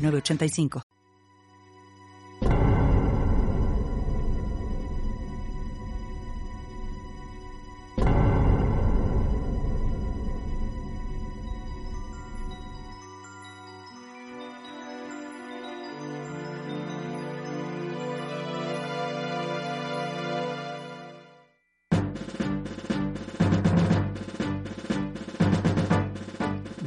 985.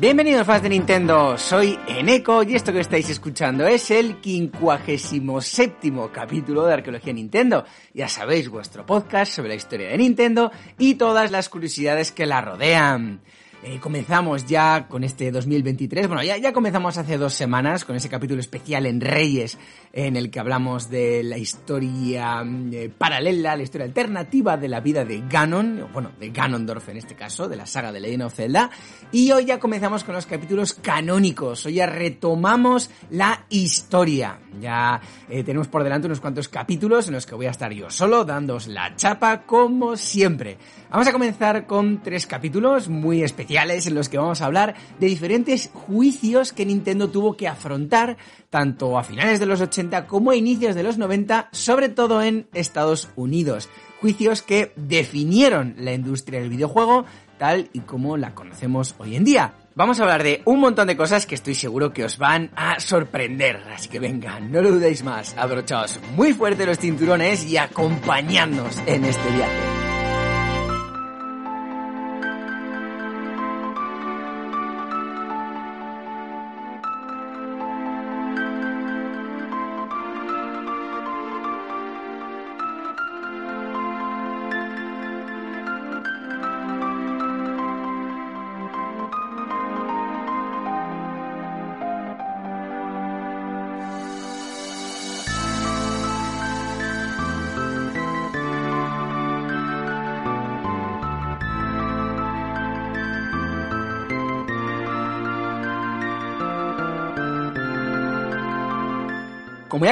Bienvenidos fans de Nintendo, soy Eneco y esto que estáis escuchando es el 57 capítulo de Arqueología Nintendo. Ya sabéis, vuestro podcast sobre la historia de Nintendo y todas las curiosidades que la rodean. Eh, comenzamos ya con este 2023. Bueno, ya, ya comenzamos hace dos semanas con ese capítulo especial en Reyes, en el que hablamos de la historia eh, paralela, la historia alternativa de la vida de Ganon, bueno, de Ganondorf en este caso, de la saga de Legend of Zelda. Y hoy ya comenzamos con los capítulos canónicos. Hoy ya retomamos la historia. Ya eh, tenemos por delante unos cuantos capítulos en los que voy a estar yo solo, dándos la chapa como siempre. Vamos a comenzar con tres capítulos muy especiales en los que vamos a hablar de diferentes juicios que Nintendo tuvo que afrontar tanto a finales de los 80 como a inicios de los 90, sobre todo en Estados Unidos. Juicios que definieron la industria del videojuego tal y como la conocemos hoy en día. Vamos a hablar de un montón de cosas que estoy seguro que os van a sorprender. Así que venga, no lo dudéis más. Abrochaos muy fuerte los cinturones y acompañadnos en este viaje.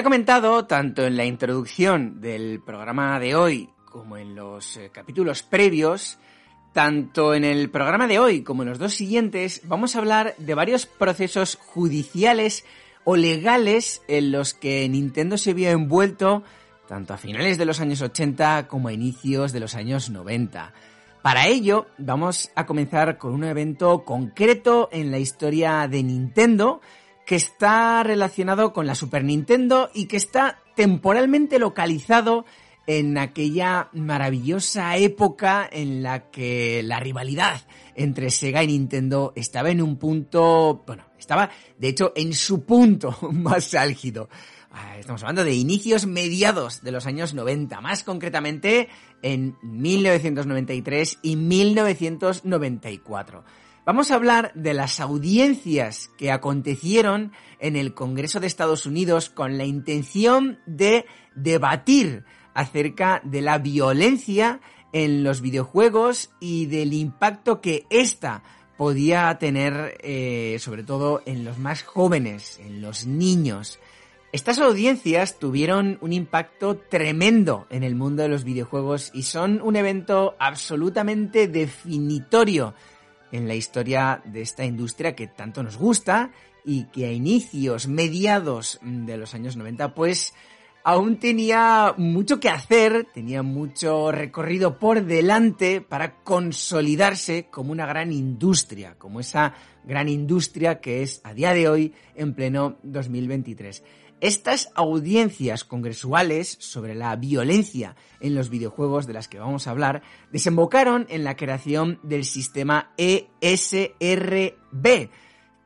He comentado, tanto en la introducción del programa de hoy como en los eh, capítulos previos, tanto en el programa de hoy como en los dos siguientes, vamos a hablar de varios procesos judiciales o legales en los que Nintendo se vio envuelto tanto a finales de los años 80 como a inicios de los años 90. Para ello, vamos a comenzar con un evento concreto en la historia de Nintendo, que está relacionado con la Super Nintendo y que está temporalmente localizado en aquella maravillosa época en la que la rivalidad entre Sega y Nintendo estaba en un punto, bueno, estaba de hecho en su punto más álgido. Ah, estamos hablando de inicios mediados de los años 90, más concretamente en 1993 y 1994. Vamos a hablar de las audiencias que acontecieron en el Congreso de Estados Unidos con la intención de debatir acerca de la violencia en los videojuegos y del impacto que ésta podía tener eh, sobre todo en los más jóvenes, en los niños. Estas audiencias tuvieron un impacto tremendo en el mundo de los videojuegos y son un evento absolutamente definitorio en la historia de esta industria que tanto nos gusta y que a inicios, mediados de los años 90, pues aún tenía mucho que hacer, tenía mucho recorrido por delante para consolidarse como una gran industria, como esa gran industria que es a día de hoy en pleno 2023. Estas audiencias congresuales sobre la violencia en los videojuegos de las que vamos a hablar desembocaron en la creación del sistema ESRB,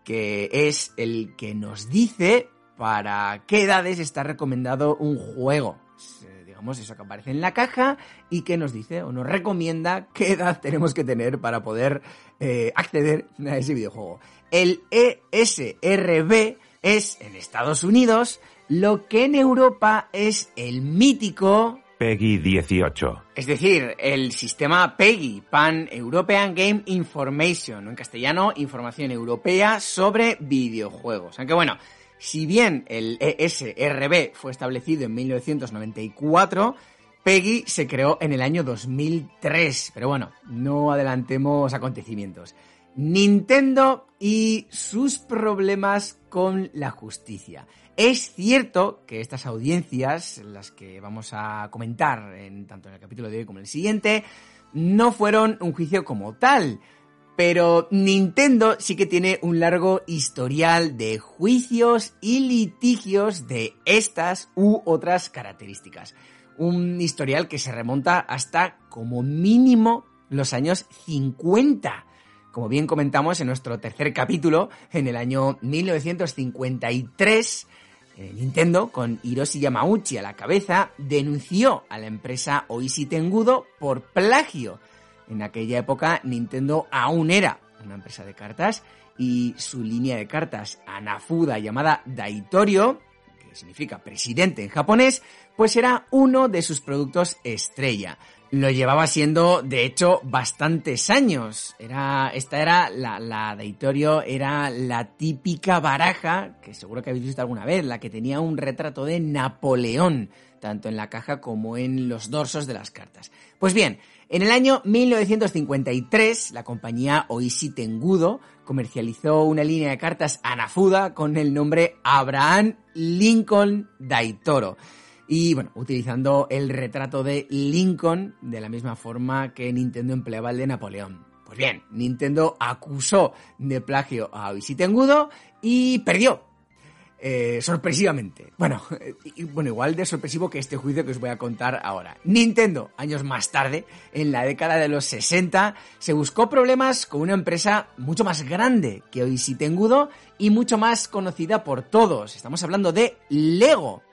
que es el que nos dice para qué edades está recomendado un juego. Digamos, eso que aparece en la caja y que nos dice o nos recomienda qué edad tenemos que tener para poder eh, acceder a ese videojuego. El ESRB es en Estados Unidos lo que en Europa es el mítico Peggy 18. Es decir, el sistema PEGI, Pan European Game Information, o en castellano, Información Europea sobre Videojuegos. Aunque bueno, si bien el ESRB fue establecido en 1994, PEGI se creó en el año 2003. Pero bueno, no adelantemos acontecimientos. Nintendo y sus problemas con la justicia. Es cierto que estas audiencias, las que vamos a comentar en, tanto en el capítulo de hoy como en el siguiente, no fueron un juicio como tal, pero Nintendo sí que tiene un largo historial de juicios y litigios de estas u otras características. Un historial que se remonta hasta como mínimo los años 50. Como bien comentamos en nuestro tercer capítulo, en el año 1953, eh, Nintendo, con Hiroshi Yamauchi a la cabeza, denunció a la empresa Oishi Tengudo por plagio. En aquella época Nintendo aún era una empresa de cartas y su línea de cartas Anafuda llamada Daitorio, que significa presidente en japonés, pues era uno de sus productos estrella lo llevaba siendo, de hecho, bastantes años. Era, esta era la, la Deitorio, era la típica baraja, que seguro que habéis visto alguna vez, la que tenía un retrato de Napoleón, tanto en la caja como en los dorsos de las cartas. Pues bien, en el año 1953, la compañía Oishi Tengudo comercializó una línea de cartas Anafuda con el nombre Abraham Lincoln Daitoro. Y bueno, utilizando el retrato de Lincoln de la misma forma que Nintendo empleaba el de Napoleón. Pues bien, Nintendo acusó de plagio a Tengudo y perdió. Eh, sorpresivamente. Bueno, bueno, igual de sorpresivo que este juicio que os voy a contar ahora. Nintendo, años más tarde, en la década de los 60, se buscó problemas con una empresa mucho más grande que Tengudo y mucho más conocida por todos. Estamos hablando de Lego.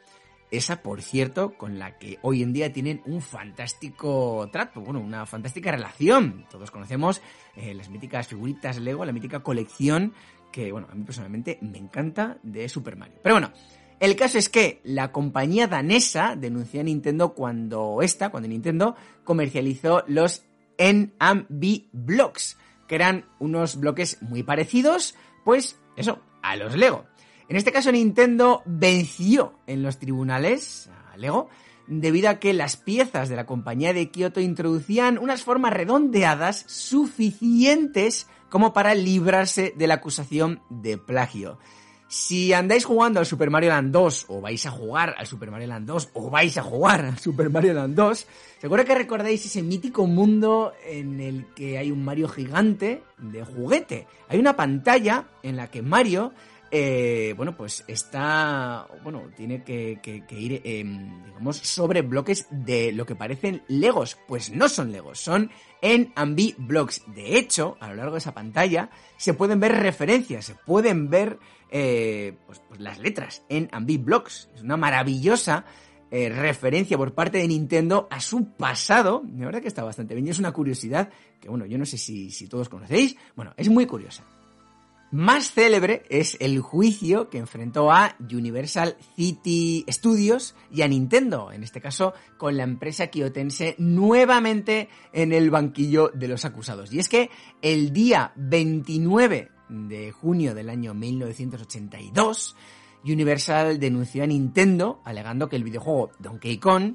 Esa, por cierto, con la que hoy en día tienen un fantástico trato, bueno, una fantástica relación. Todos conocemos eh, las míticas figuritas Lego, la mítica colección que, bueno, a mí personalmente me encanta de Super Mario. Pero bueno, el caso es que la compañía danesa denunció a Nintendo cuando esta, cuando Nintendo comercializó los NAMB Blocks, que eran unos bloques muy parecidos, pues eso, a los Lego. En este caso Nintendo venció en los tribunales a Lego debido a que las piezas de la compañía de Kyoto introducían unas formas redondeadas suficientes como para librarse de la acusación de plagio. Si andáis jugando al Super Mario Land 2 o vais a jugar al Super Mario Land 2 o vais a jugar al Super Mario Land 2, seguro que recordáis ese mítico mundo en el que hay un Mario gigante de juguete. Hay una pantalla en la que Mario eh, bueno, pues está, bueno, tiene que, ir, em, digamos, sobre bloques de lo que parecen Legos. Pues no son Legos, son en Ambi Blocks. De hecho, a lo largo de esa pantalla se pueden ver referencias, se pueden ver eh, pues, pues, las letras en Ambi Blocks. Es una maravillosa eh, referencia por parte de Nintendo a su pasado. De verdad que está bastante bien. Y es una curiosidad que, bueno, yo no sé si, si todos conocéis. Bueno, es muy curiosa más célebre es el juicio que enfrentó a Universal City Studios y a Nintendo, en este caso con la empresa quiotense nuevamente en el banquillo de los acusados. Y es que el día 29 de junio del año 1982, Universal denunció a Nintendo alegando que el videojuego Donkey Kong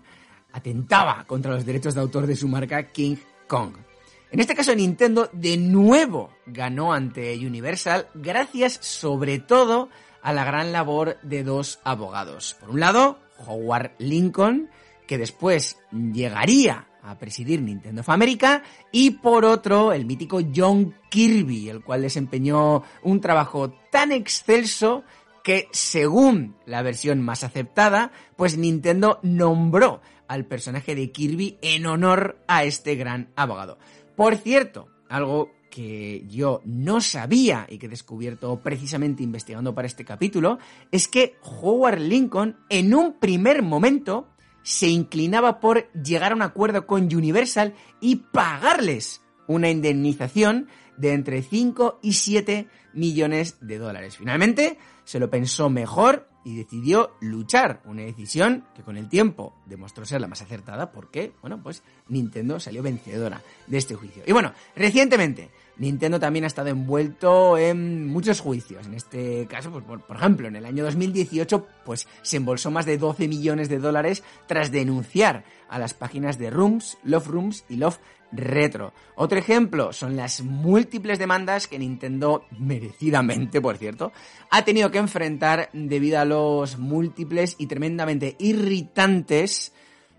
atentaba contra los derechos de autor de su marca King Kong. En este caso Nintendo de nuevo ganó ante Universal gracias sobre todo a la gran labor de dos abogados. Por un lado, Howard Lincoln, que después llegaría a presidir Nintendo of America, y por otro, el mítico John Kirby, el cual desempeñó un trabajo tan excelso que, según la versión más aceptada, pues Nintendo nombró al personaje de Kirby en honor a este gran abogado. Por cierto, algo que yo no sabía y que he descubierto precisamente investigando para este capítulo, es que Howard Lincoln en un primer momento se inclinaba por llegar a un acuerdo con Universal y pagarles una indemnización de entre 5 y 7 millones de dólares. Finalmente, se lo pensó mejor y decidió luchar. Una decisión que con el tiempo demostró ser la más acertada porque, bueno, pues Nintendo salió vencedora de este juicio. Y bueno, recientemente Nintendo también ha estado envuelto en muchos juicios. En este caso, pues, por, ejemplo, en el año 2018, pues se embolsó más de 12 millones de dólares tras denunciar a las páginas de Rooms, Love Rooms y Love Retro. Otro ejemplo son las múltiples demandas que Nintendo, merecidamente por cierto, ha tenido que enfrentar debido a los múltiples y tremendamente irritantes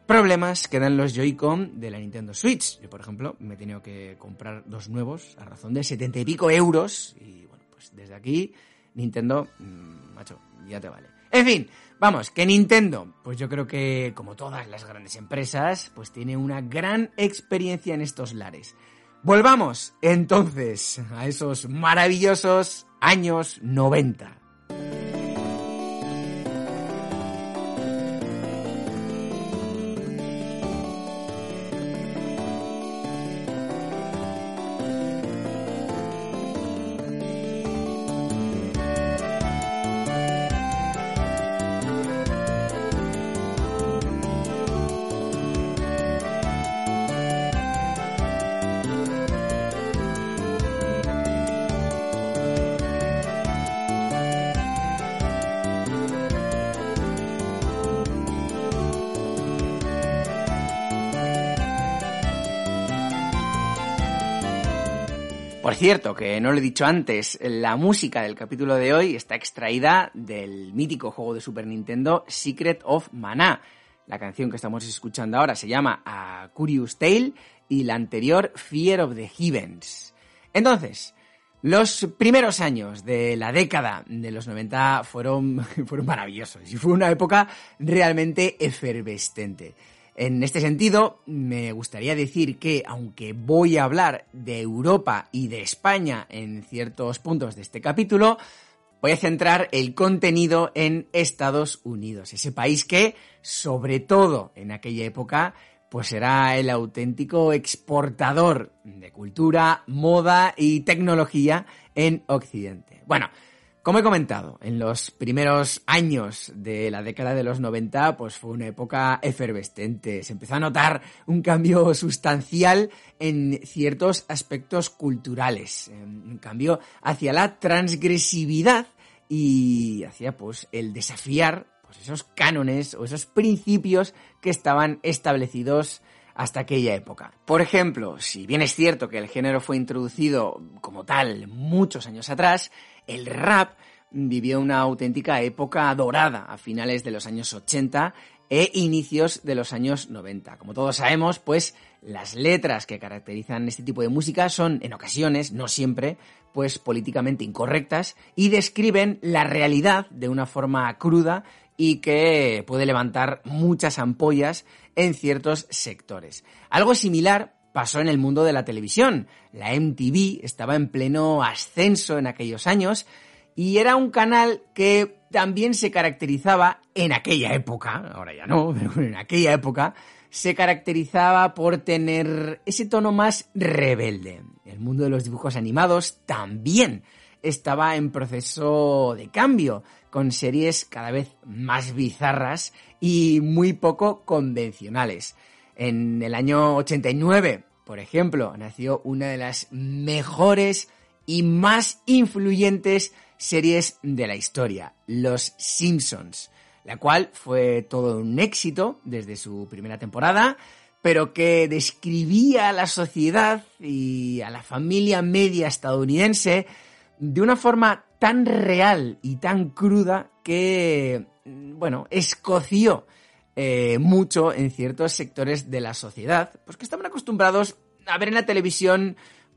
problemas que dan los Joy-Con de la Nintendo Switch. Yo, por ejemplo, me he tenido que comprar dos nuevos a razón de setenta y pico euros. Y bueno, pues desde aquí, Nintendo, mm, macho, ya te vale. En fin, vamos, que Nintendo, pues yo creo que como todas las grandes empresas, pues tiene una gran experiencia en estos lares. Volvamos entonces a esos maravillosos años 90. Por cierto, que no lo he dicho antes, la música del capítulo de hoy está extraída del mítico juego de Super Nintendo Secret of Mana. La canción que estamos escuchando ahora se llama A Curious Tale y la anterior Fear of the Heavens. Entonces, los primeros años de la década de los 90 fueron, fueron maravillosos y fue una época realmente efervescente. En este sentido, me gustaría decir que, aunque voy a hablar de Europa y de España en ciertos puntos de este capítulo, voy a centrar el contenido en Estados Unidos, ese país que, sobre todo en aquella época, pues era el auténtico exportador de cultura, moda y tecnología en Occidente. Bueno, como he comentado, en los primeros años de la década de los 90, pues fue una época efervescente. Se empezó a notar un cambio sustancial en ciertos aspectos culturales. Un cambio hacia la transgresividad y hacia pues el desafiar pues, esos cánones o esos principios que estaban establecidos hasta aquella época. Por ejemplo, si bien es cierto que el género fue introducido como tal muchos años atrás, el rap vivió una auténtica época dorada a finales de los años 80 e inicios de los años 90. Como todos sabemos, pues las letras que caracterizan este tipo de música son en ocasiones, no siempre, pues políticamente incorrectas y describen la realidad de una forma cruda y que puede levantar muchas ampollas en ciertos sectores. Algo similar pasó en el mundo de la televisión. La MTV estaba en pleno ascenso en aquellos años y era un canal que también se caracterizaba en aquella época, ahora ya no, pero en aquella época, se caracterizaba por tener ese tono más rebelde. El mundo de los dibujos animados también estaba en proceso de cambio, con series cada vez más bizarras y muy poco convencionales. En el año 89, por ejemplo, nació una de las mejores y más influyentes series de la historia, Los Simpsons, la cual fue todo un éxito desde su primera temporada, pero que describía a la sociedad y a la familia media estadounidense de una forma tan real y tan cruda que, bueno, escoció eh, mucho en ciertos sectores de la sociedad, pues que estaban acostumbrados a ver en la televisión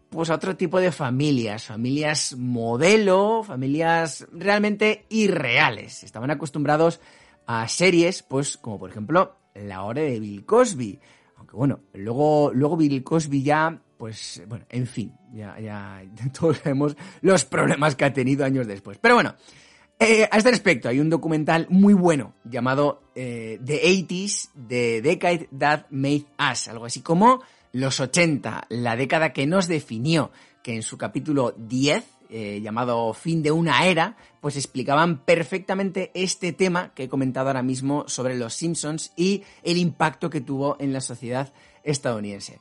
pues a otro tipo de familias, familias modelo, familias realmente irreales. Estaban acostumbrados a series, pues como por ejemplo La hora de Bill Cosby. Aunque bueno, luego, luego Bill Cosby ya pues bueno, en fin, ya, ya todos sabemos los problemas que ha tenido años después. Pero bueno, eh, a este respecto hay un documental muy bueno llamado eh, The 80s, The Decade That Made Us, algo así como los 80, la década que nos definió, que en su capítulo 10, eh, llamado Fin de una era, pues explicaban perfectamente este tema que he comentado ahora mismo sobre los Simpsons y el impacto que tuvo en la sociedad estadounidense.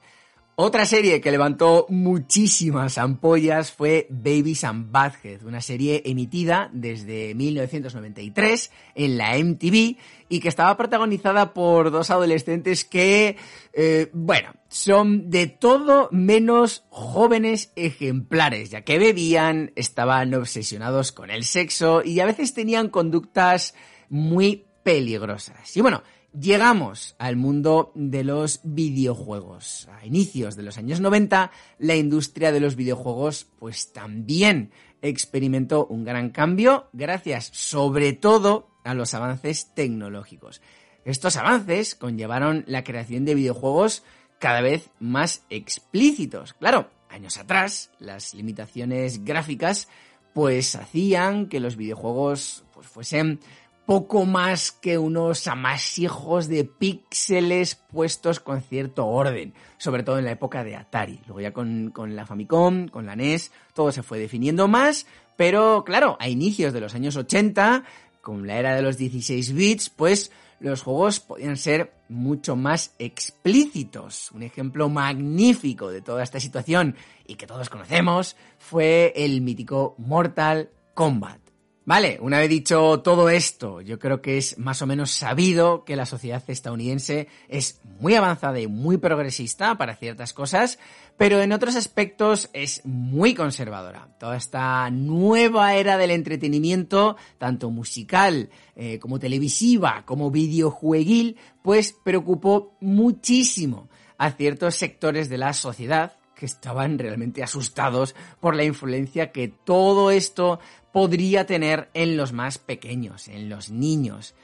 Otra serie que levantó muchísimas ampollas fue Babies and Badhead, una serie emitida desde 1993 en la MTV y que estaba protagonizada por dos adolescentes que, eh, bueno, son de todo menos jóvenes ejemplares, ya que bebían, estaban obsesionados con el sexo y a veces tenían conductas muy peligrosas. Y bueno, Llegamos al mundo de los videojuegos. A inicios de los años 90, la industria de los videojuegos pues también experimentó un gran cambio gracias sobre todo a los avances tecnológicos. Estos avances conllevaron la creación de videojuegos cada vez más explícitos. Claro, años atrás, las limitaciones gráficas pues hacían que los videojuegos pues fuesen poco más que unos amasijos de píxeles puestos con cierto orden, sobre todo en la época de Atari. Luego ya con, con, la Famicom, con la NES, todo se fue definiendo más, pero claro, a inicios de los años 80, con la era de los 16 bits, pues los juegos podían ser mucho más explícitos. Un ejemplo magnífico de toda esta situación y que todos conocemos fue el mítico Mortal Kombat. Vale, una vez dicho todo esto, yo creo que es más o menos sabido que la sociedad estadounidense es muy avanzada y muy progresista para ciertas cosas, pero en otros aspectos es muy conservadora. Toda esta nueva era del entretenimiento, tanto musical eh, como televisiva, como videojueguil, pues preocupó muchísimo a ciertos sectores de la sociedad que estaban realmente asustados por la influencia que todo esto podría tener en los más pequeños, en los niños.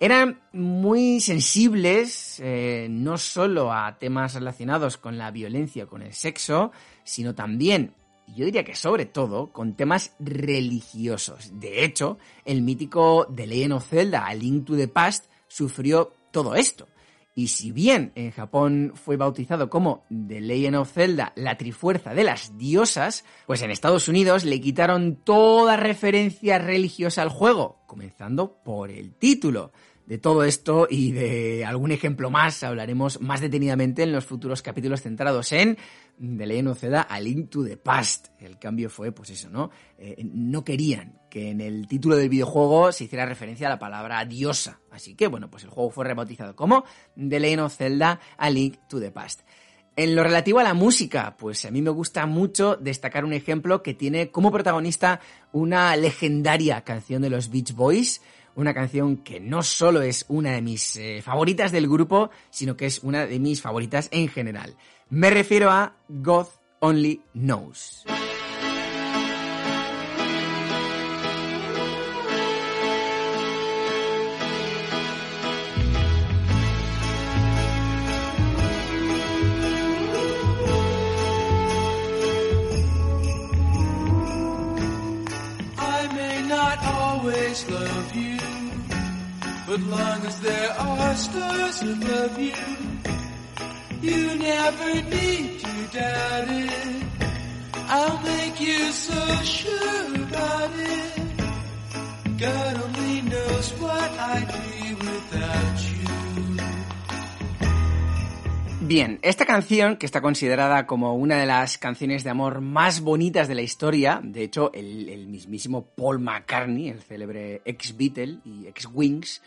Eran muy sensibles eh, no solo a temas relacionados con la violencia con el sexo, sino también, yo diría que sobre todo, con temas religiosos. De hecho, el mítico The Legend of Zelda, A Link to the Past, sufrió todo esto. Y si bien en Japón fue bautizado como The Legend of Zelda, la trifuerza de las diosas, pues en Estados Unidos le quitaron toda referencia religiosa al juego, comenzando por el título. De todo esto y de algún ejemplo más hablaremos más detenidamente en los futuros capítulos centrados en The Legend of Zelda A Link to the Past. El cambio fue, pues eso, ¿no? Eh, no querían que en el título del videojuego se hiciera referencia a la palabra diosa. Así que, bueno, pues el juego fue rebautizado como The Legend of Zelda A Link to the Past. En lo relativo a la música, pues a mí me gusta mucho destacar un ejemplo que tiene como protagonista una legendaria canción de los Beach Boys, una canción que no solo es una de mis eh, favoritas del grupo, sino que es una de mis favoritas en general. Me refiero a God Only Knows. Bien, esta canción, que está considerada como una de las canciones de amor más bonitas de la historia, de hecho, el, el mismísimo Paul McCartney, el célebre ex Beatle y ex Wings,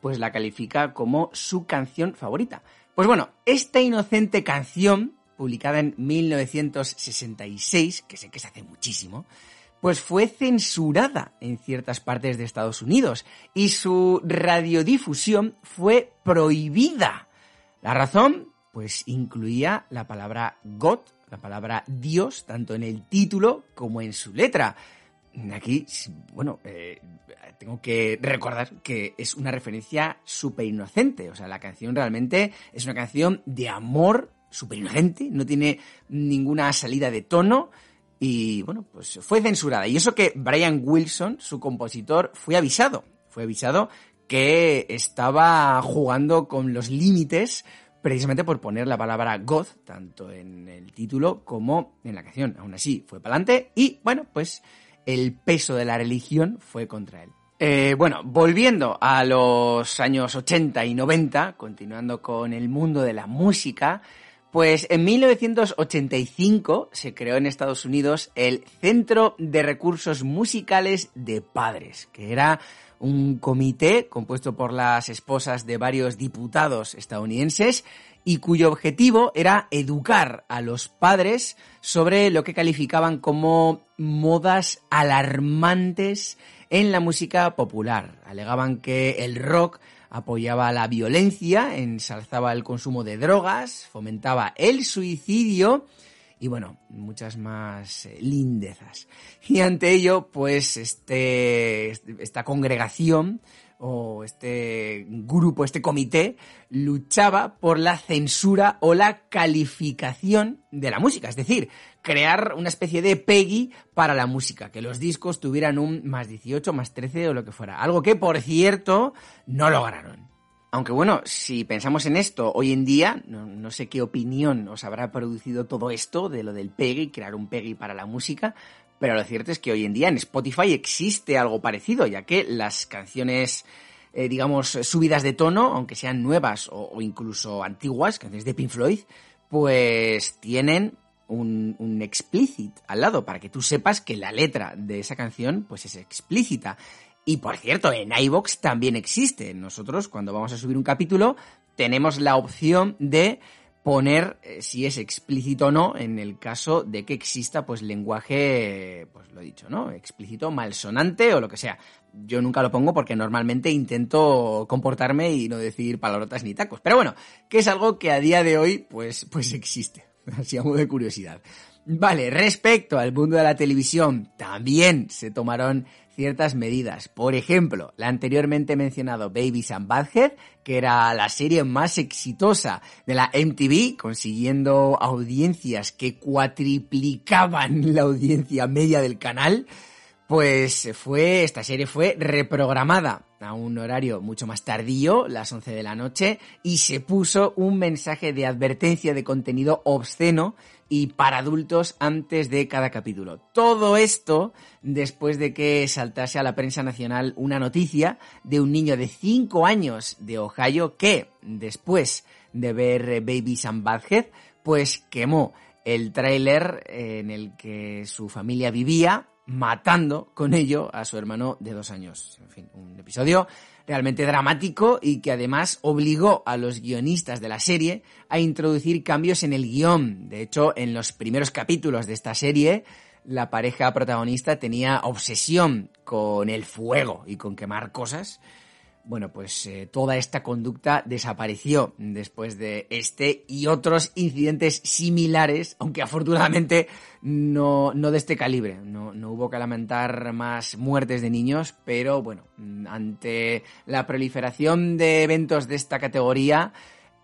pues la califica como su canción favorita. Pues bueno, esta inocente canción, publicada en 1966, que sé que se hace muchísimo, pues fue censurada en ciertas partes de Estados Unidos y su radiodifusión fue prohibida. La razón, pues incluía la palabra God, la palabra Dios, tanto en el título como en su letra. Aquí, bueno, eh, tengo que recordar que es una referencia súper inocente. O sea, la canción realmente es una canción de amor súper inocente, no tiene ninguna salida de tono. Y bueno, pues fue censurada. Y eso que Brian Wilson, su compositor, fue avisado. Fue avisado que estaba jugando con los límites precisamente por poner la palabra goth tanto en el título como en la canción. Aún así, fue para adelante y, bueno, pues el peso de la religión fue contra él. Eh, bueno, volviendo a los años 80 y 90, continuando con el mundo de la música, pues en 1985 se creó en Estados Unidos el Centro de Recursos Musicales de Padres, que era un comité compuesto por las esposas de varios diputados estadounidenses y cuyo objetivo era educar a los padres sobre lo que calificaban como modas alarmantes en la música popular. Alegaban que el rock apoyaba la violencia, ensalzaba el consumo de drogas, fomentaba el suicidio y bueno, muchas más eh, lindezas. Y ante ello, pues este, esta congregación o este grupo, este comité, luchaba por la censura o la calificación de la música. Es decir, crear una especie de PEGI para la música, que los discos tuvieran un más 18, más 13 o lo que fuera. Algo que, por cierto, no lograron. Aunque bueno, si pensamos en esto hoy en día, no, sé qué opinión os habrá producido todo esto de lo del PEGI, crear un PEGI para la música, pero lo cierto es que hoy en día en Spotify existe algo parecido, ya que las canciones, eh, digamos, subidas de tono, aunque sean nuevas o, incluso antiguas, canciones de Pink Floyd, pues tienen un, un explicit al lado, para que tú sepas que la letra de esa canción pues es explícita. Y por cierto, en iVox también existe. Nosotros, cuando vamos a subir un capítulo, tenemos la opción de poner eh, si es explícito o no en el caso de que exista pues lenguaje, pues lo he dicho, ¿no? Explícito, malsonante o lo que sea. Yo nunca lo pongo porque normalmente intento comportarme y no decir palabrotas ni tacos. Pero bueno, que es algo que a día de hoy pues, pues existe. Así a de curiosidad. Vale, respecto al mundo de la televisión, también se tomaron ciertas medidas. Por ejemplo, la anteriormente mencionado Babies and Badhead, que era la serie más exitosa de la MTV, consiguiendo audiencias que cuatriplicaban la audiencia media del canal, pues fue, esta serie fue reprogramada a un horario mucho más tardío, las 11 de la noche, y se puso un mensaje de advertencia de contenido obsceno y para adultos antes de cada capítulo. Todo esto después de que saltase a la prensa nacional una noticia de un niño de 5 años de Ohio que, después de ver Babies and Badhead, pues quemó el tráiler en el que su familia vivía matando con ello a su hermano de dos años. En fin, un episodio realmente dramático y que además obligó a los guionistas de la serie a introducir cambios en el guion. De hecho, en los primeros capítulos de esta serie, la pareja protagonista tenía obsesión con el fuego y con quemar cosas bueno, pues eh, toda esta conducta desapareció después de este y otros incidentes similares, aunque afortunadamente no, no de este calibre. No, no hubo que lamentar más muertes de niños, pero bueno, ante la proliferación de eventos de esta categoría,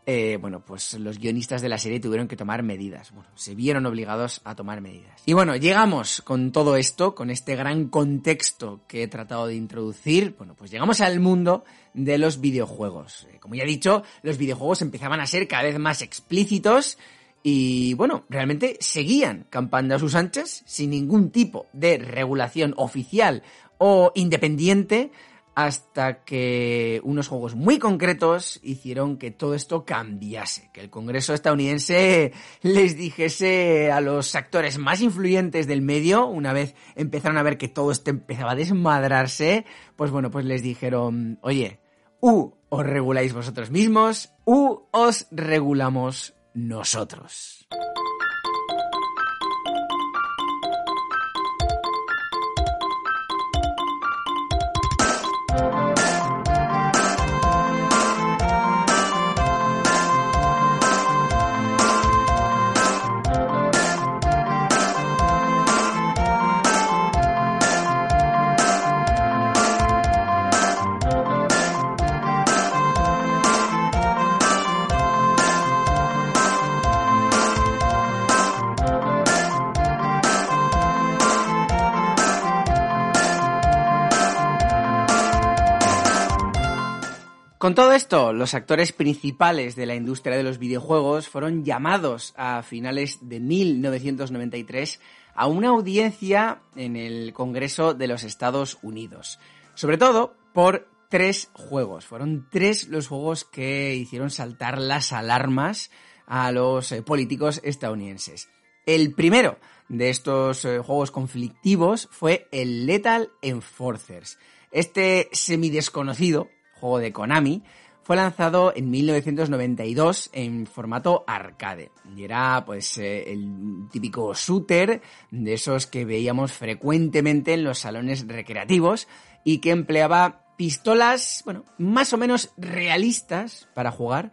eh, bueno, pues los guionistas de la serie tuvieron que tomar medidas. Bueno, se vieron obligados a tomar medidas. Y bueno, llegamos con todo esto, con este gran contexto que he tratado de introducir, bueno, pues llegamos al mundo de los videojuegos. Eh, como ya he dicho, los videojuegos empezaban a ser cada vez más explícitos y bueno, realmente seguían campando a sus anchas sin ningún tipo de regulación oficial o independiente hasta que unos juegos muy concretos hicieron que todo esto cambiase, que el Congreso estadounidense les dijese a los actores más influyentes del medio, una vez empezaron a ver que todo esto empezaba a desmadrarse, pues bueno, pues les dijeron, oye, u os reguláis vosotros mismos, u os regulamos nosotros. Con todo esto, los actores principales de la industria de los videojuegos fueron llamados a finales de 1993 a una audiencia en el Congreso de los Estados Unidos. Sobre todo por tres juegos. Fueron tres los juegos que hicieron saltar las alarmas a los eh, políticos estadounidenses. El primero de estos eh, juegos conflictivos fue el Lethal Enforcers. Este semidesconocido juego de Konami fue lanzado en 1992 en formato arcade. Y era pues eh, el típico shooter de esos que veíamos frecuentemente en los salones recreativos y que empleaba pistolas, bueno, más o menos realistas para jugar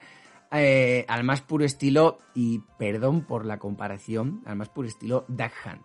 eh, al más puro estilo, y perdón por la comparación, al más puro estilo Duck Hunt.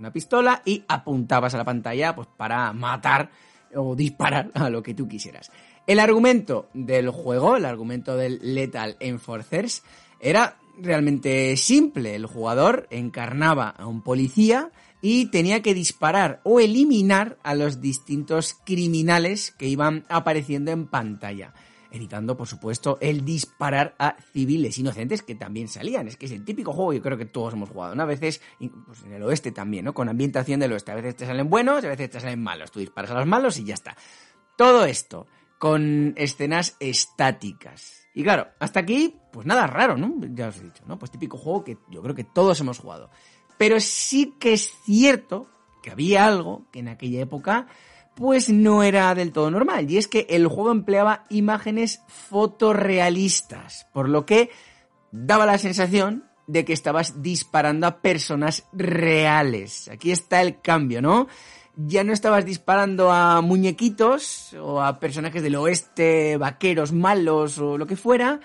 una pistola y apuntabas a la pantalla pues, para matar o disparar a lo que tú quisieras. El argumento del juego, el argumento del Lethal Enforcers, era realmente simple. El jugador encarnaba a un policía y tenía que disparar o eliminar a los distintos criminales que iban apareciendo en pantalla evitando, por supuesto, el disparar a civiles inocentes que también salían. Es que es el típico juego, yo creo que todos hemos jugado, ¿no? A veces, pues en el oeste también, ¿no? Con ambientación del oeste. A veces te salen buenos, a veces te salen malos. Tú disparas a los malos y ya está. Todo esto con escenas estáticas. Y claro, hasta aquí, pues nada raro, ¿no? Ya os he dicho, ¿no? Pues típico juego que yo creo que todos hemos jugado. Pero sí que es cierto que había algo que en aquella época pues no era del todo normal. Y es que el juego empleaba imágenes fotorrealistas, por lo que daba la sensación de que estabas disparando a personas reales. Aquí está el cambio, ¿no? Ya no estabas disparando a muñequitos o a personajes del oeste, vaqueros malos o lo que fuera,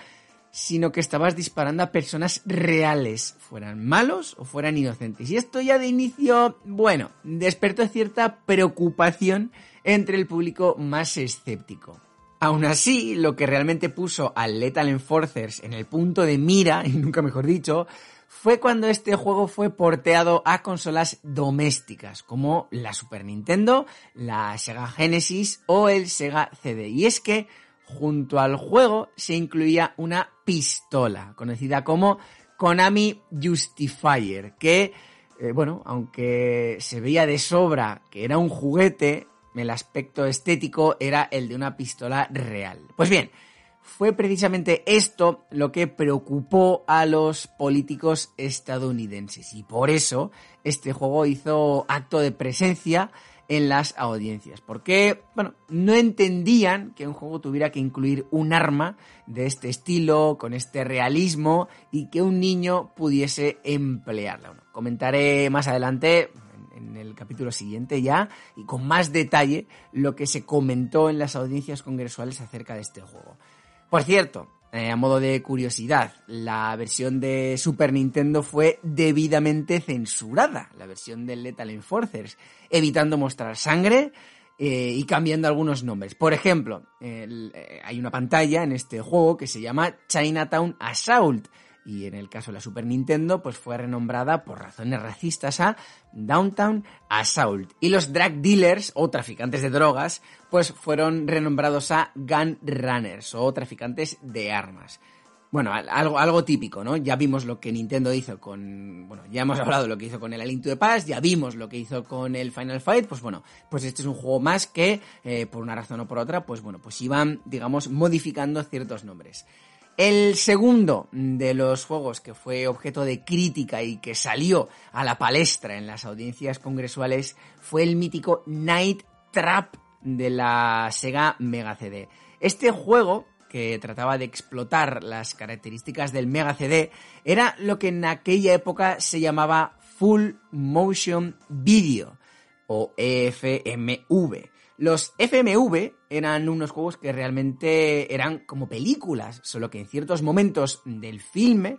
sino que estabas disparando a personas reales, fueran malos o fueran inocentes. Y esto ya de inicio, bueno, despertó cierta preocupación entre el público más escéptico. Aún así, lo que realmente puso al Lethal Enforcers en el punto de mira, y nunca mejor dicho, fue cuando este juego fue porteado a consolas domésticas, como la Super Nintendo, la Sega Genesis o el Sega CD. Y es que junto al juego se incluía una pistola, conocida como Konami Justifier, que, eh, bueno, aunque se veía de sobra que era un juguete, el aspecto estético era el de una pistola real. Pues bien, fue precisamente esto lo que preocupó a los políticos estadounidenses y por eso este juego hizo acto de presencia en las audiencias. Porque, bueno, no entendían que un juego tuviera que incluir un arma de este estilo, con este realismo, y que un niño pudiese emplearla. Comentaré más adelante en el capítulo siguiente ya y con más detalle lo que se comentó en las audiencias congresuales acerca de este juego. Por cierto, eh, a modo de curiosidad, la versión de Super Nintendo fue debidamente censurada, la versión de Lethal Enforcers, evitando mostrar sangre eh, y cambiando algunos nombres. Por ejemplo, eh, hay una pantalla en este juego que se llama Chinatown Assault, y en el caso de la Super Nintendo, pues fue renombrada por razones racistas a Downtown Assault. Y los drug dealers o traficantes de drogas, pues fueron renombrados a Gun Runners o traficantes de armas. Bueno, algo, algo típico, ¿no? Ya vimos lo que Nintendo hizo con. Bueno, ya hemos hablado de lo que hizo con el Link to the Past, ya vimos lo que hizo con el Final Fight, pues bueno, pues este es un juego más que, eh, por una razón o por otra, pues bueno, pues iban, digamos, modificando ciertos nombres. El segundo de los juegos que fue objeto de crítica y que salió a la palestra en las audiencias congresuales fue el mítico Night Trap de la Sega Mega CD. Este juego, que trataba de explotar las características del Mega CD, era lo que en aquella época se llamaba Full Motion Video o EFMV. Los FMV eran unos juegos que realmente eran como películas, solo que en ciertos momentos del filme,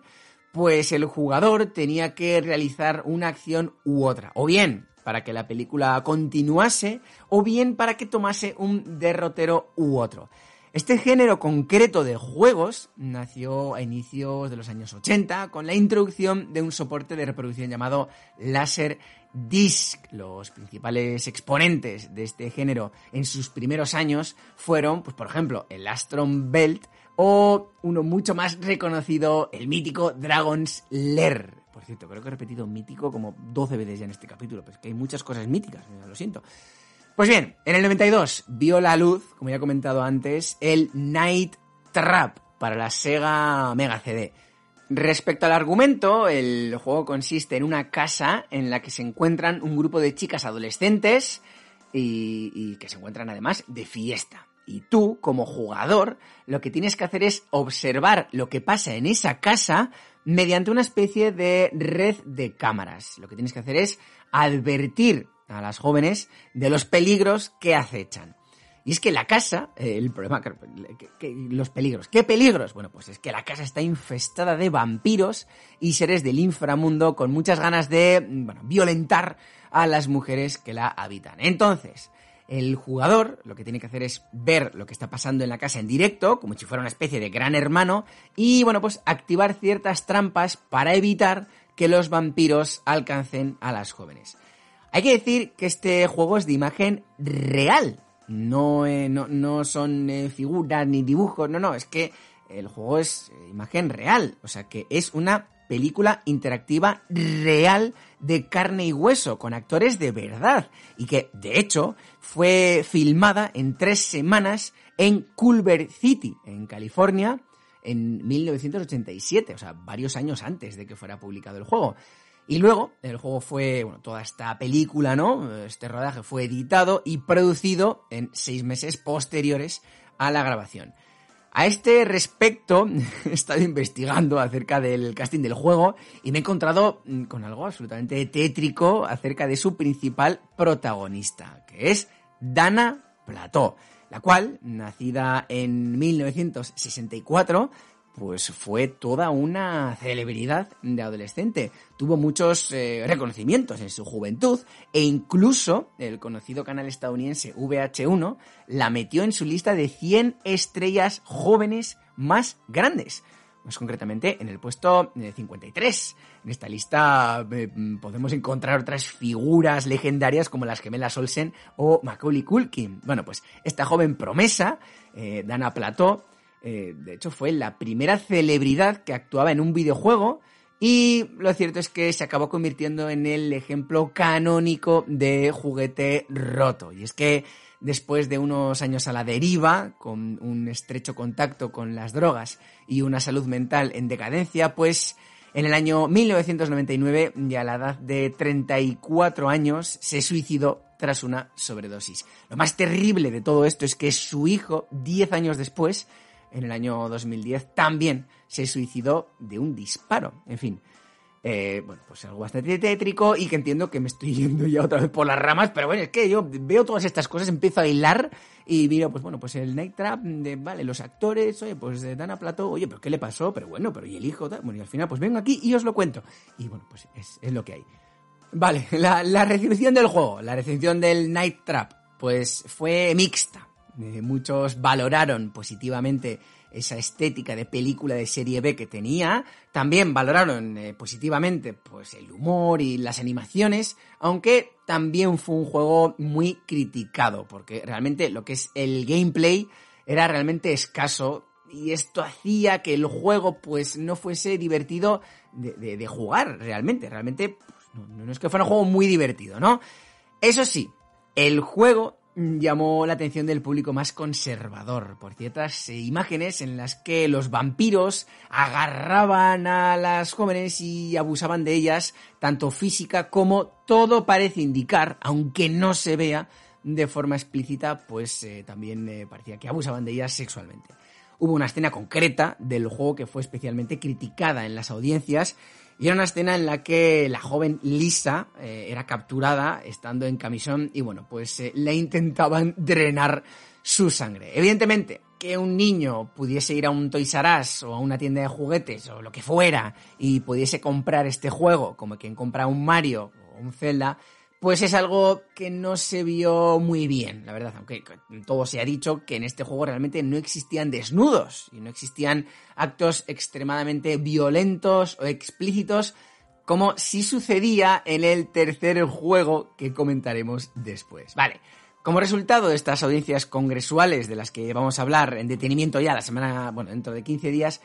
pues el jugador tenía que realizar una acción u otra, o bien para que la película continuase, o bien para que tomase un derrotero u otro. Este género concreto de juegos nació a inicios de los años 80 con la introducción de un soporte de reproducción llamado Laser Disc. Los principales exponentes de este género en sus primeros años fueron, pues por ejemplo, el Astron Belt o uno mucho más reconocido, el mítico Dragon's Lair. Por cierto, creo que he repetido mítico como 12 veces ya en este capítulo, pero es que hay muchas cosas míticas, lo siento. Pues bien, en el 92 vio la luz, como ya he comentado antes, el Night Trap para la Sega Mega CD. Respecto al argumento, el juego consiste en una casa en la que se encuentran un grupo de chicas adolescentes y, y, que se encuentran además de fiesta. Y tú, como jugador, lo que tienes que hacer es observar lo que pasa en esa casa mediante una especie de red de cámaras. Lo que tienes que hacer es advertir a las jóvenes de los peligros que acechan. Y es que la casa, eh, el problema, que, los peligros. ¿Qué peligros? Bueno, pues es que la casa está infestada de vampiros y seres del inframundo con muchas ganas de, bueno, violentar a las mujeres que la habitan. Entonces, el jugador lo que tiene que hacer es ver lo que está pasando en la casa en directo, como si fuera una especie de gran hermano, y bueno, pues activar ciertas trampas para evitar que los vampiros alcancen a las jóvenes. Hay que decir que este juego es de imagen real. No, eh, no, son eh, figuras ni dibujos, no, no, es que el juego es eh, imagen real. O sea que es una película interactiva real de carne y hueso, con actores de verdad. Y que, de hecho, fue filmada en tres semanas en Culver City, en California, en 1987, o sea, varios años antes de que fuera publicado el juego. Y luego, el juego fue, bueno, toda esta película, ¿no? Este rodaje fue editado y producido en seis meses posteriores a la grabación. A este respecto, he estado investigando acerca del casting del juego y me he encontrado mm, con algo absolutamente tétrico acerca de su principal protagonista, que es Dana Plateau, la cual, nacida en 1964, pues fue toda una celebridad de adolescente. Tuvo muchos eh, reconocimientos en su juventud e incluso el conocido canal estadounidense VH1 la metió en su lista de 100 estrellas jóvenes más grandes. Pues concretamente en el puesto 53. Eh, en esta lista eh, podemos encontrar otras figuras legendarias como las gemelas Olsen o Macaulay Culkin. Bueno, pues esta joven promesa, Dana Plateau, eh, de hecho, fue la primera celebridad que actuaba en un videojuego y lo cierto es que se acabó convirtiendo en el ejemplo canónico de juguete roto. Y es que después de unos años a la deriva, con un estrecho contacto con las drogas y una salud mental en decadencia, pues en el año 1999, ya a la edad de 34 años, se suicidó tras una sobredosis. Lo más terrible de todo esto es que su hijo, 10 años después, en el año 2010, también se suicidó de un disparo. En fin, eh, bueno, pues algo bastante tétrico y que entiendo que me estoy yendo ya otra vez por las ramas, pero bueno, es que yo veo todas estas cosas, empiezo a hilar y miro, pues bueno, pues el Night Trap, vale, los actores, oye, pues de Dana Plato, oye, pero ¿qué le pasó? Pero bueno, pero ¿y el hijo? Bueno, y al final pues vengo aquí y os lo cuento. Y bueno, pues es, lo que hay. Vale, la recepción del juego, la recepción del Night Trap, pues fue mixta. Eh, muchos valoraron positivamente esa estética de película de serie B que tenía. También valoraron eh, positivamente pues, el humor y las animaciones, aunque también fue un juego muy criticado, porque realmente lo que es el gameplay era realmente escaso y esto hacía que el juego pues no fuese divertido de, jugar realmente. Realmente pues, no es que fuera un juego muy divertido, ¿no? Eso sí, el juego llamó la atención del público más conservador por ciertas eh, imágenes en las que los vampiros agarraban a las jóvenes y abusaban de ellas, tanto física como todo parece indicar, aunque no se vea de forma explícita, pues eh, también eh, parecía que abusaban de ellas sexualmente. Hubo una escena concreta del juego que fue especialmente criticada en las audiencias y era una escena en la que la joven Lisa eh, era capturada estando en camisón y bueno, pues eh, le intentaban drenar su sangre. Evidentemente, que un niño pudiese ir a un Toys R Us o a una tienda de juguetes o lo que fuera y pudiese comprar este juego como quien compra un Mario o un Zelda, pues es algo que no se vio muy bien, la verdad, aunque todo se ha dicho que en este juego realmente no existían desnudos y no existían actos extremadamente violentos o explícitos, como si sucedía en el tercer juego que comentaremos después. Vale. Como resultado de estas audiencias congresuales de las que vamos a hablar en detenimiento ya la semana, bueno, dentro de 15 días,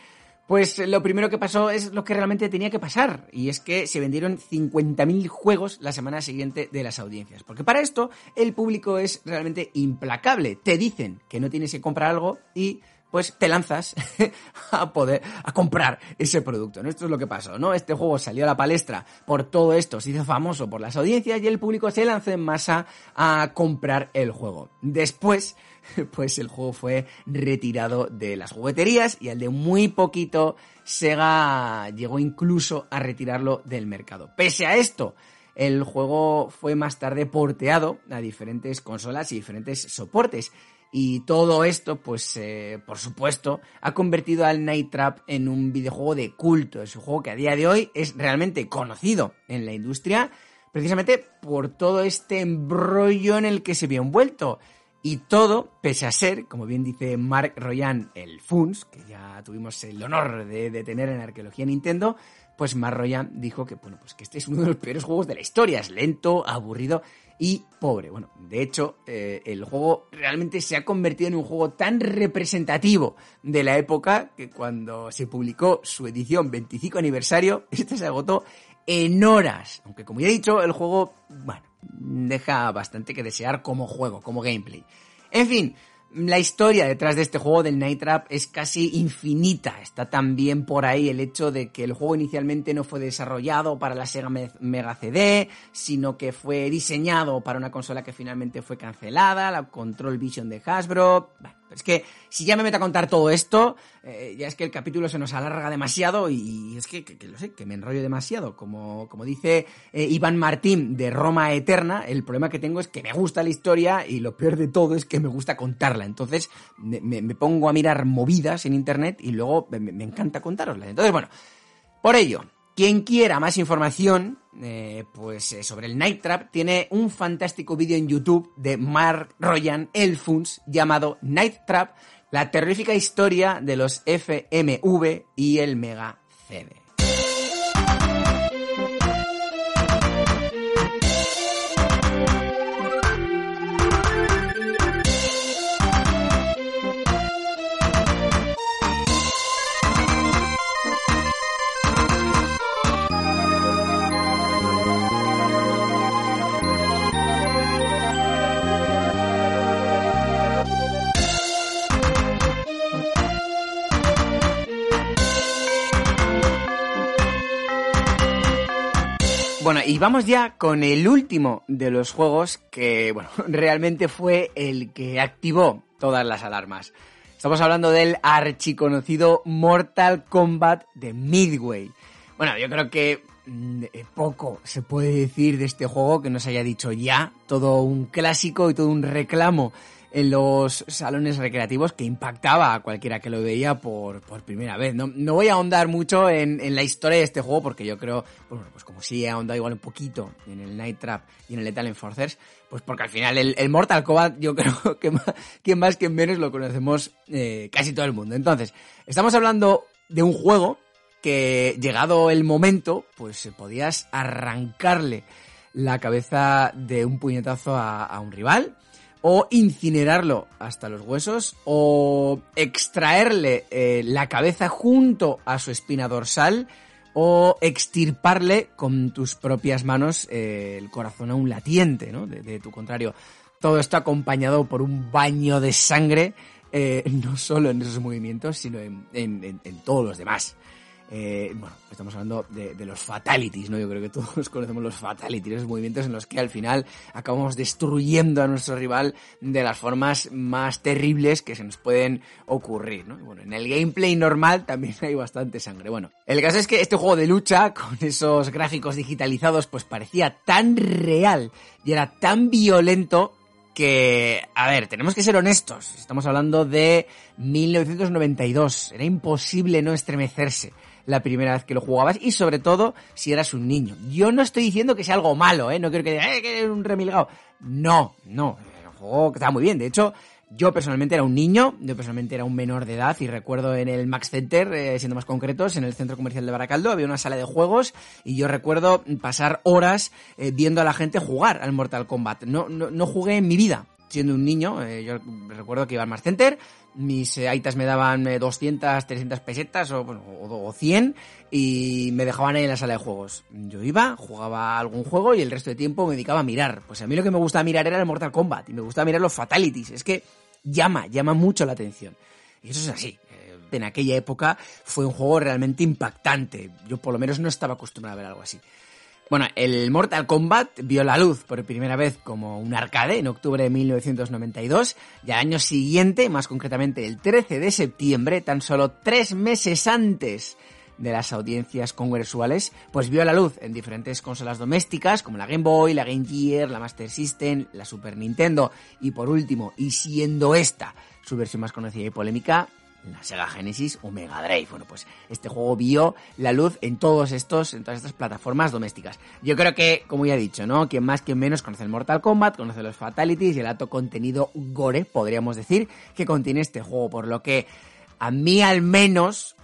pues lo primero que pasó es lo que realmente tenía que pasar, y es que se vendieron 50.000 juegos la semana siguiente de las audiencias. Porque para esto el público es realmente implacable. Te dicen que no tienes que comprar algo y pues te lanzas a poder a comprar ese producto. ¿no? Esto es lo que pasó, ¿no? Este juego salió a la palestra por todo esto, se hizo famoso por las audiencias y el público se lanzó en masa a comprar el juego. Después pues el juego fue retirado de las jugueterías y al de muy poquito Sega llegó incluso a retirarlo del mercado. Pese a esto, el juego fue más tarde porteado a diferentes consolas y diferentes soportes. Y todo esto, pues, eh, por supuesto, ha convertido al Night Trap en un videojuego de culto. Es un juego que a día de hoy es realmente conocido en la industria, precisamente por todo este embrollo en el que se vio envuelto. Y todo, pese a ser, como bien dice Mark Royan, el FUNS, que ya tuvimos el honor de, tener en Arqueología Nintendo, pues Mark Royan dijo que, bueno, pues que este es uno de los peores juegos de la historia. Es lento, aburrido y pobre. Bueno, de hecho, eh, el juego realmente se ha convertido en un juego tan representativo de la época que cuando se publicó su edición 25 aniversario, este se agotó en horas. Aunque como ya he dicho, el juego, bueno, deja bastante que desear como juego, como gameplay. En fin, la historia detrás de este juego del Night Trap es casi infinita. Está también por ahí el hecho de que el juego inicialmente no fue desarrollado para la Sega Mega CD, sino que fue diseñado para una consola que finalmente fue cancelada, la Control Vision de Hasbro. Es que si ya me meto a contar todo esto, eh, ya es que el capítulo se nos alarga demasiado y, es que, lo sé, que me enrollo demasiado. Como, como dice eh, Iván Martín de Roma Eterna, el problema que tengo es que me gusta la historia y lo peor de todo es que me gusta contarla. Entonces me, pongo a mirar movidas en internet y luego me, me encanta contaroslas. Entonces, bueno, por ello, quien quiera más información, eh, pues eh, sobre el Night Trap, tiene un fantástico vídeo en YouTube de Mark Royan Elfuns llamado Night Trap, la terrífica historia de los FMV y el Mega CD. Y vamos ya con el último de los juegos que, bueno, realmente fue el que activó todas las alarmas. Estamos hablando del archiconocido Mortal Kombat de Midway. Bueno, yo creo que mm, poco se puede decir de este juego que no se haya dicho ya. Todo un clásico y todo un reclamo en los salones recreativos que impactaba a cualquiera que lo veía por, por primera vez. No, no, voy a ahondar mucho en, en, la historia de este juego porque yo creo, bueno, pues como sí he ahondado igual un poquito en el Night Trap y en el Lethal Enforcers, pues porque al final el, el Mortal Kombat yo creo que más, que más que menos lo conocemos eh, casi todo el mundo. Entonces, estamos hablando de un juego que llegado el momento, pues podías arrancarle la cabeza de un puñetazo a, a un rival o incinerarlo hasta los huesos, o extraerle eh, la cabeza junto a su espina dorsal, o extirparle con tus propias manos eh, el corazón aún latiente, ¿no? De, tu contrario. Todo esto acompañado por un baño de sangre, eh, no solo en esos movimientos, sino en todos los demás. Eh, bueno, estamos hablando de, los fatalities, ¿no? Yo creo que todos conocemos los fatalities, esos movimientos en los que al final acabamos destruyendo a nuestro rival de las formas más terribles que se nos pueden ocurrir, ¿no? bueno, en el gameplay normal también hay bastante sangre. Bueno, el caso es que este juego de lucha, con esos gráficos digitalizados, pues parecía tan real y era tan violento que, a ver, tenemos que ser honestos. Estamos hablando de 1992. Era imposible no estremecerse la primera vez que lo jugabas y sobre todo si eras un niño. Yo no estoy diciendo que sea algo malo, ¿eh? No quiero que diga, ¡eh, que eres un remilgado! No, no. El juego está muy bien. De hecho, Yo personalmente era un niño, yo personalmente era un menor de edad y recuerdo en el Max Center, eh, siendo más concretos, en el centro comercial de Baracaldo había una sala de juegos y yo recuerdo pasar horas eh, viendo a la gente jugar al Mortal Kombat. No, no, no jugué en mi vida siendo un niño, yo recuerdo que iba al Max Center, mis aitas me daban 200, 300 pesetas o, bueno, o 100 y me dejaban ahí en la sala de juegos. Yo iba, jugaba algún juego y el resto de tiempo me dedicaba a mirar. Pues a mí lo que me gustaba mirar era el Mortal Kombat y me gustaba mirar los fatalities. Es que llama, llama mucho la atención. Y eso es así. Eh, en aquella época fue un juego realmente impactante. Yo por lo menos no estaba acostumbrado a ver algo así. Bueno, el Mortal Kombat vio la luz por primera vez como un arcade en octubre de 1992 y al año siguiente, más concretamente el 13 de septiembre, tan solo tres meses antes de las audiencias congresuales, pues vio la luz en diferentes consolas domésticas como la Game Boy, la Game Gear, la Master System, la Super Nintendo y por último, y siendo esta su versión más conocida y polémica, la Sega Genesis o Mega Drive. Bueno, pues este juego vio la luz en todos estos, en todas estas plataformas domésticas. Yo creo que, como ya he dicho, ¿no? Quien más, quien menos conoce el Mortal Kombat, conoce los Fatalities y el alto contenido gore, podríamos decir, que contiene este juego. Por lo que a mí al menos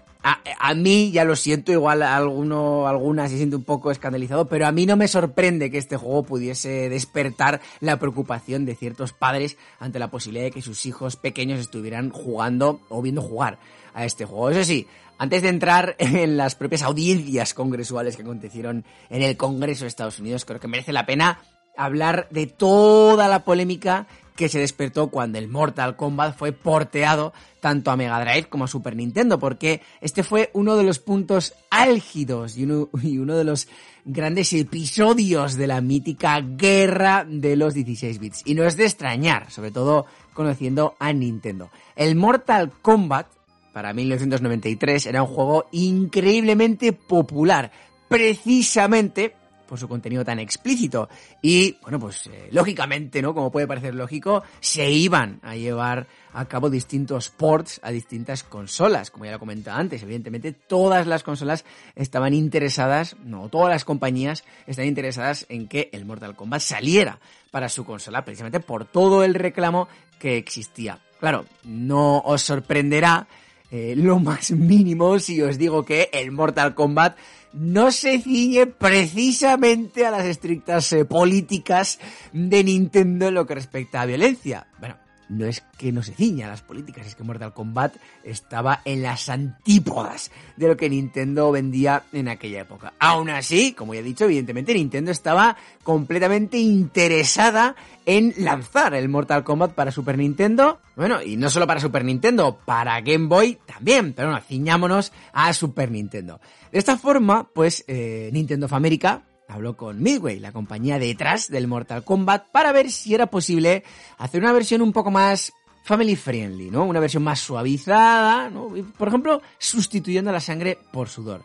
a, mí, ya lo siento, igual alguno, alguna se siente un poco escandalizado, pero a mí no me sorprende que este juego pudiese despertar la preocupación de ciertos padres ante la posibilidad de que sus hijos pequeños estuvieran jugando o viendo jugar a este juego. Eso sí, antes de entrar en las propias audiencias congresuales que acontecieron en el Congreso de Estados Unidos, creo que merece la pena hablar de toda la polémica que se despertó cuando el Mortal Kombat fue porteado tanto a Mega Drive como a Super Nintendo, porque este fue uno de los puntos álgidos y uno, de los grandes episodios de la mítica guerra de los 16 bits. Y no es de extrañar, sobre todo conociendo a Nintendo. El Mortal Kombat, para 1993, era un juego increíblemente popular, precisamente por su contenido tan explícito. Y, bueno, pues eh, lógicamente, ¿no? Como puede parecer lógico, se iban a llevar a cabo distintos ports a distintas consolas, como ya lo comentaba antes. Evidentemente, todas las consolas estaban interesadas, no, todas las compañías están interesadas en que el Mortal Kombat saliera para su consola, precisamente por todo el reclamo que existía. Claro, no os sorprenderá eh, lo más mínimo si os digo que el Mortal Kombat no se ciñe precisamente a las estrictas eh, políticas de Nintendo en lo que respecta a violencia. Bueno, no es que no se ciña las políticas, es que Mortal Kombat estaba en las antípodas de lo que Nintendo vendía en aquella época. Aún así, como ya he dicho, evidentemente Nintendo estaba completamente interesada en lanzar el Mortal Kombat para Super Nintendo. Bueno, y no solo para Super Nintendo, para Game Boy también. Pero bueno, ciñámonos a Super Nintendo. De esta forma, pues eh, Nintendo of America habló con Midway, la compañía detrás del Mortal Kombat, para ver si era posible hacer una versión un poco más family friendly, ¿no? Una versión más suavizada, ¿no? Por ejemplo, sustituyendo la sangre por sudor.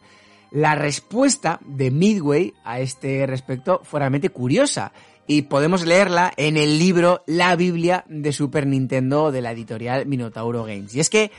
La respuesta de Midway a este respecto fue realmente curiosa y podemos leerla en el libro La Biblia de Super Nintendo de la editorial Minotauro Games. Y es que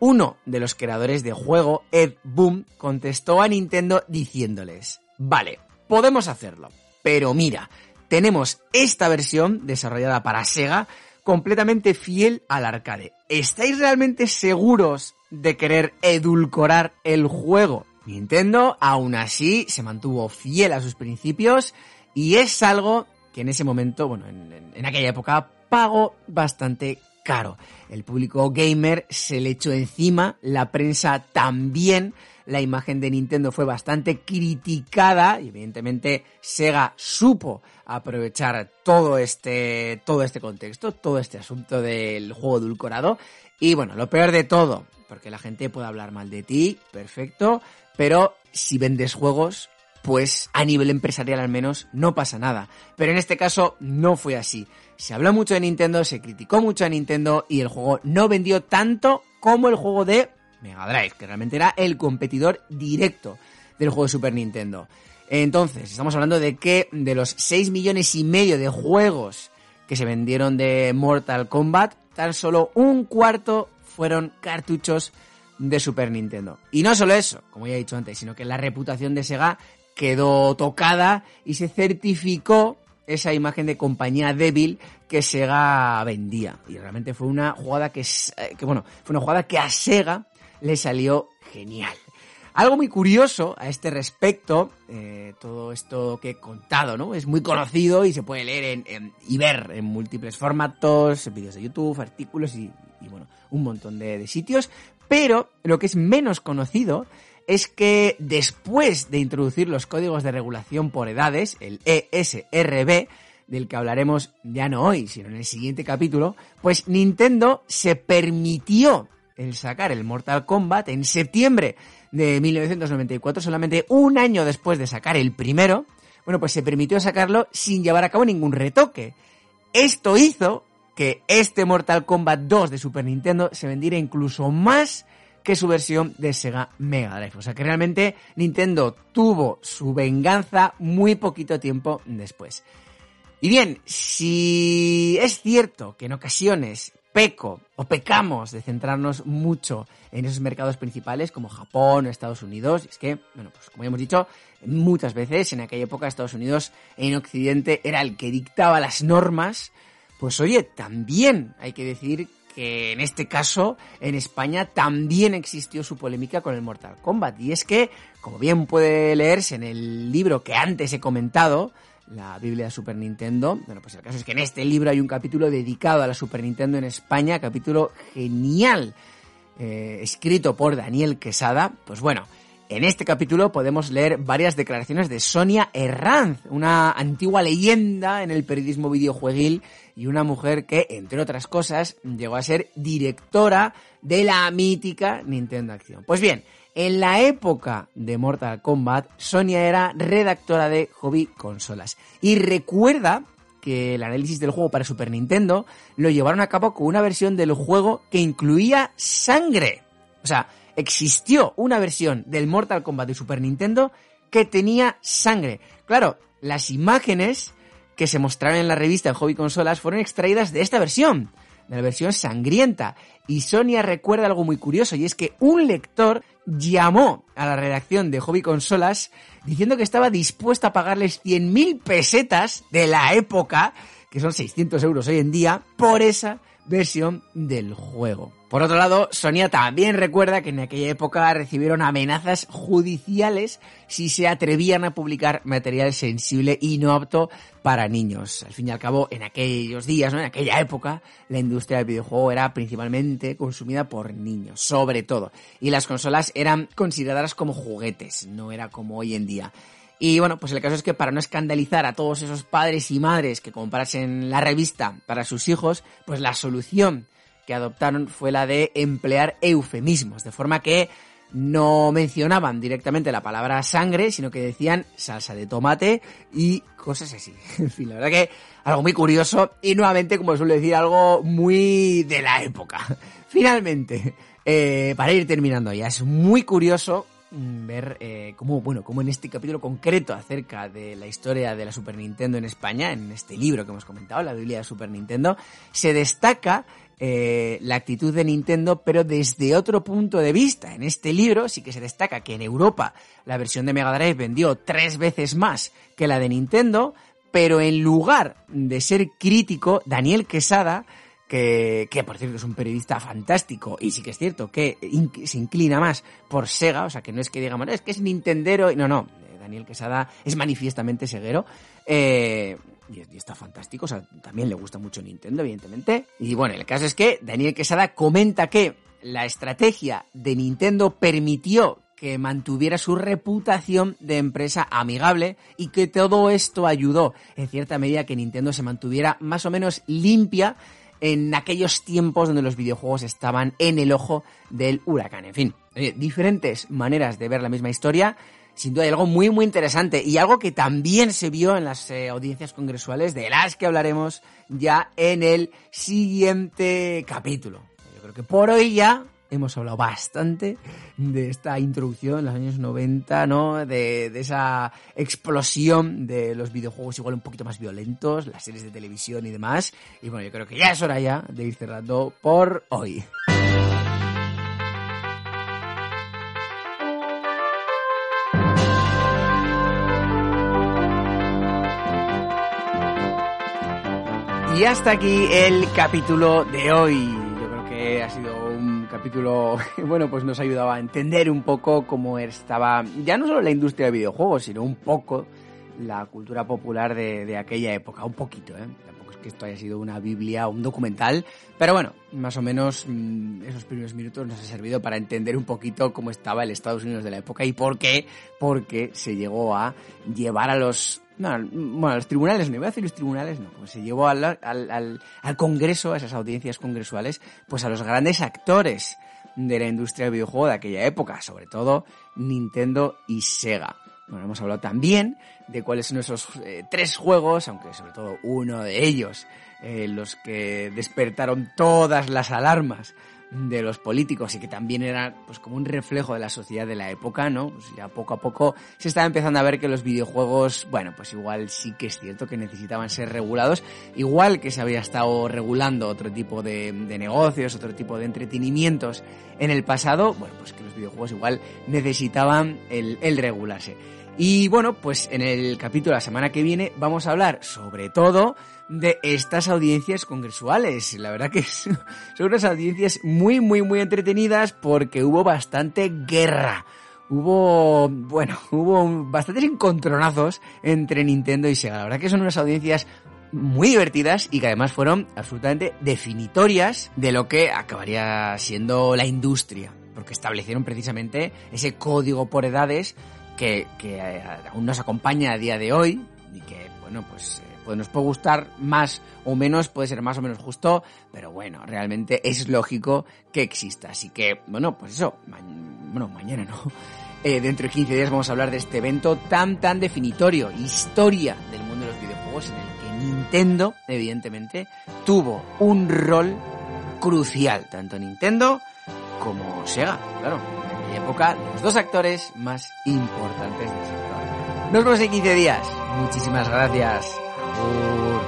uno de los creadores de juego, Ed Boom, contestó a Nintendo diciéndoles, vale, podemos hacerlo. Pero mira, tenemos esta versión desarrollada para Sega completamente fiel al arcade. ¿Estáis realmente seguros de querer edulcorar el juego? Nintendo aún así se mantuvo fiel a sus principios y es algo que en ese momento, bueno, en, aquella época pagó bastante caro. El público gamer se le echó encima, la prensa también, la imagen de Nintendo fue bastante criticada y evidentemente Sega supo aprovechar todo este, todo este contexto, todo este asunto del juego edulcorado. Y bueno, lo peor de todo, porque la gente puede hablar mal de ti, perfecto, pero si vendes juegos, pues a nivel empresarial al menos no pasa nada. Pero en este caso no fue así. Se habló mucho de Nintendo, se criticó mucho a Nintendo y el juego no vendió tanto como el juego de Mega Drive, que realmente era el competidor directo del juego de Super Nintendo. Entonces, estamos hablando de que de los 6 millones y medio de juegos que se vendieron de Mortal Kombat, tan solo un cuarto fueron cartuchos de Super Nintendo. Y no solo eso, como ya he dicho antes, sino que la reputación de Sega quedó tocada y se certificó esa imagen de compañía débil que Sega vendía. Y realmente fue una jugada que, eh, que bueno, fue una jugada que a Sega le salió genial. Algo muy curioso a este respecto, eh, todo esto que he contado, ¿no? Es muy conocido y se puede leer en, y ver en múltiples formatos, vídeos de YouTube, artículos y, bueno, un montón de, sitios. Pero lo que es menos conocido es que después de introducir los códigos de regulación por edades, el ESRB, del que hablaremos ya no hoy, sino en el siguiente capítulo, pues Nintendo se permitió el sacar el Mortal Kombat en septiembre de 1994, solamente un año después de sacar el primero, bueno, pues se permitió sacarlo sin llevar a cabo ningún retoque. Esto hizo que este Mortal Kombat 2 de Super Nintendo se vendiera incluso más que su versión de Sega Mega Drive. O sea que realmente Nintendo tuvo su venganza muy poquito tiempo después. Y bien, si es cierto que en ocasiones peco o pecamos de centrarnos mucho en esos mercados principales como Japón o Estados Unidos. es que, bueno, pues como ya hemos dicho, muchas veces en aquella época Estados Unidos en Occidente era el que dictaba las normas. Pues oye, también hay que decir que en este caso en España también existió su polémica con el Mortal Kombat. Y es que, como bien puede leerse en el libro que antes he comentado, la Biblia de Super Nintendo. Bueno, pues el caso es que en este libro hay un capítulo dedicado a la Super Nintendo en España, capítulo genial, eh, escrito por Daniel Quesada. Pues bueno, en este capítulo podemos leer varias declaraciones de Sonia Herranz, una antigua leyenda en el periodismo videojueguil y una mujer que, entre otras cosas, llegó a ser directora de la mítica Nintendo Acción. Pues bien, en la época de Mortal Kombat, Sonia era redactora de Hobby Consolas y recuerda que el análisis del juego para Super Nintendo lo llevaron a cabo con una versión del juego que incluía sangre. O sea, existió una versión del Mortal Kombat de Super Nintendo que tenía sangre. Claro, las imágenes que se mostraron en la revista en Hobby Consolas fueron extraídas de esta versión, la versión sangrienta. Y Sonia recuerda algo muy curioso y es que un lector llamó a la redacción de Hobby Consolas diciendo que estaba dispuesta a pagarles 100.000 pesetas de la época, que son 600 euros hoy en día, por esa versión del juego. Por otro lado, Sonia también recuerda que en aquella época recibieron amenazas judiciales si se atrevían a publicar material sensible y no apto para niños. Al fin y al cabo, en aquellos días, ¿no? en aquella época, la industria del videojuego era principalmente consumida por niños, sobre todo. Y las consolas eran consideradas como juguetes, no era como hoy en día. Y bueno, pues el caso es que para no escandalizar a todos esos padres y madres que comprasen la revista para sus hijos, pues la solución que adoptaron fue la de emplear eufemismos, de forma que no mencionaban directamente la palabra sangre, sino que decían salsa de tomate y cosas así. En fin, la verdad que algo muy curioso y nuevamente, como suelo decir, algo muy de la época. Finalmente, eh, para ir terminando ya, es muy curioso mm, ver eh, cómo, bueno, cómo en este capítulo concreto acerca de la historia de la Super Nintendo en España, en este libro que hemos comentado, la Biblia de Super Nintendo, se destaca eh, la actitud de Nintendo, pero desde otro punto de vista. En este libro sí que se destaca que en Europa la versión de Mega Drive vendió tres veces más que la de Nintendo, pero en lugar de ser crítico, Daniel Quesada, que, que por cierto es un periodista fantástico, y sí que es cierto que se inclina más por Sega, o sea que no es que digamos, es que es Nintendero, no, no, Daniel Quesada es manifiestamente seguero. Eh, y, está fantástico, o sea, también le gusta mucho Nintendo, evidentemente. Y bueno, el caso es que Daniel Quesada comenta que la estrategia de Nintendo permitió que mantuviera su reputación de empresa amigable y que todo esto ayudó en cierta medida que Nintendo se mantuviera más o menos limpia en aquellos tiempos donde los videojuegos estaban en el ojo del huracán. En fin, eh, diferentes maneras de ver la misma historia sin duda hay algo muy, muy interesante y algo que también se vio en las eh, audiencias congresuales de las que hablaremos ya en el siguiente capítulo. Yo creo que por hoy ya hemos hablado bastante de esta introducción en los años 90, ¿no? De, de, esa explosión de los videojuegos igual un poquito más violentos, las series de televisión y demás. Y bueno, yo creo que ya es hora ya de ir cerrando por hoy. Y hasta aquí el capítulo de hoy. Yo creo que ha sido un capítulo, bueno, pues nos ha ayudado a entender un poco cómo estaba, ya no solo la industria de videojuegos, sino un poco la cultura popular de, de aquella época. Un poquito, ¿eh? Que esto haya sido una biblia o un documental, pero bueno, más o menos mmm, esos primeros minutos nos ha servido para entender un poquito cómo estaba el Estados Unidos de la época y por qué, porque se llegó a llevar a los no, bueno, los tribunales, no iba a decir los tribunales, no, pues se llevó al, al, al, al, Congreso, a esas audiencias congresuales, pues a los grandes actores de la industria del videojuego de aquella época, sobre todo Nintendo y Sega. Bueno, hemos hablado también de cuáles son esos eh, tres juegos, aunque sobre todo uno de ellos, eh, los que despertaron todas las alarmas de los políticos y que también era pues como un reflejo de la sociedad de la época, ¿no? Pues ya poco a poco se estaba empezando a ver que los videojuegos, bueno, pues igual sí que es cierto que necesitaban ser regulados, igual que se había estado regulando otro tipo de, de negocios, otro tipo de entretenimientos en el pasado, bueno, pues que los videojuegos igual necesitaban el, el regularse. Y bueno, pues en el capítulo de la semana que viene vamos a hablar sobre todo de estas audiencias congresuales. La verdad que son unas audiencias muy, muy, muy entretenidas porque hubo bastante guerra. Hubo, bueno, hubo bastantes encontronazos entre Nintendo y Sega. La verdad que son unas audiencias muy divertidas y que además fueron absolutamente definitorias de lo que acabaría siendo la industria. Porque establecieron precisamente ese código por edades que, que aún nos acompaña a día de hoy y que, bueno, pues pues nos puede gustar más o menos, puede ser más o menos justo, pero bueno, realmente es lógico que exista. Así que, bueno, pues eso, ma bueno, mañana no. Eh, dentro de 15 días vamos a hablar de este evento tan, tan definitorio, historia del mundo de los videojuegos, en el que Nintendo, evidentemente, tuvo un rol crucial, tanto Nintendo como Sega, claro, aquella época, los dos actores más importantes del sector. Nos vemos en 15 días. Muchísimas gracias. Agur.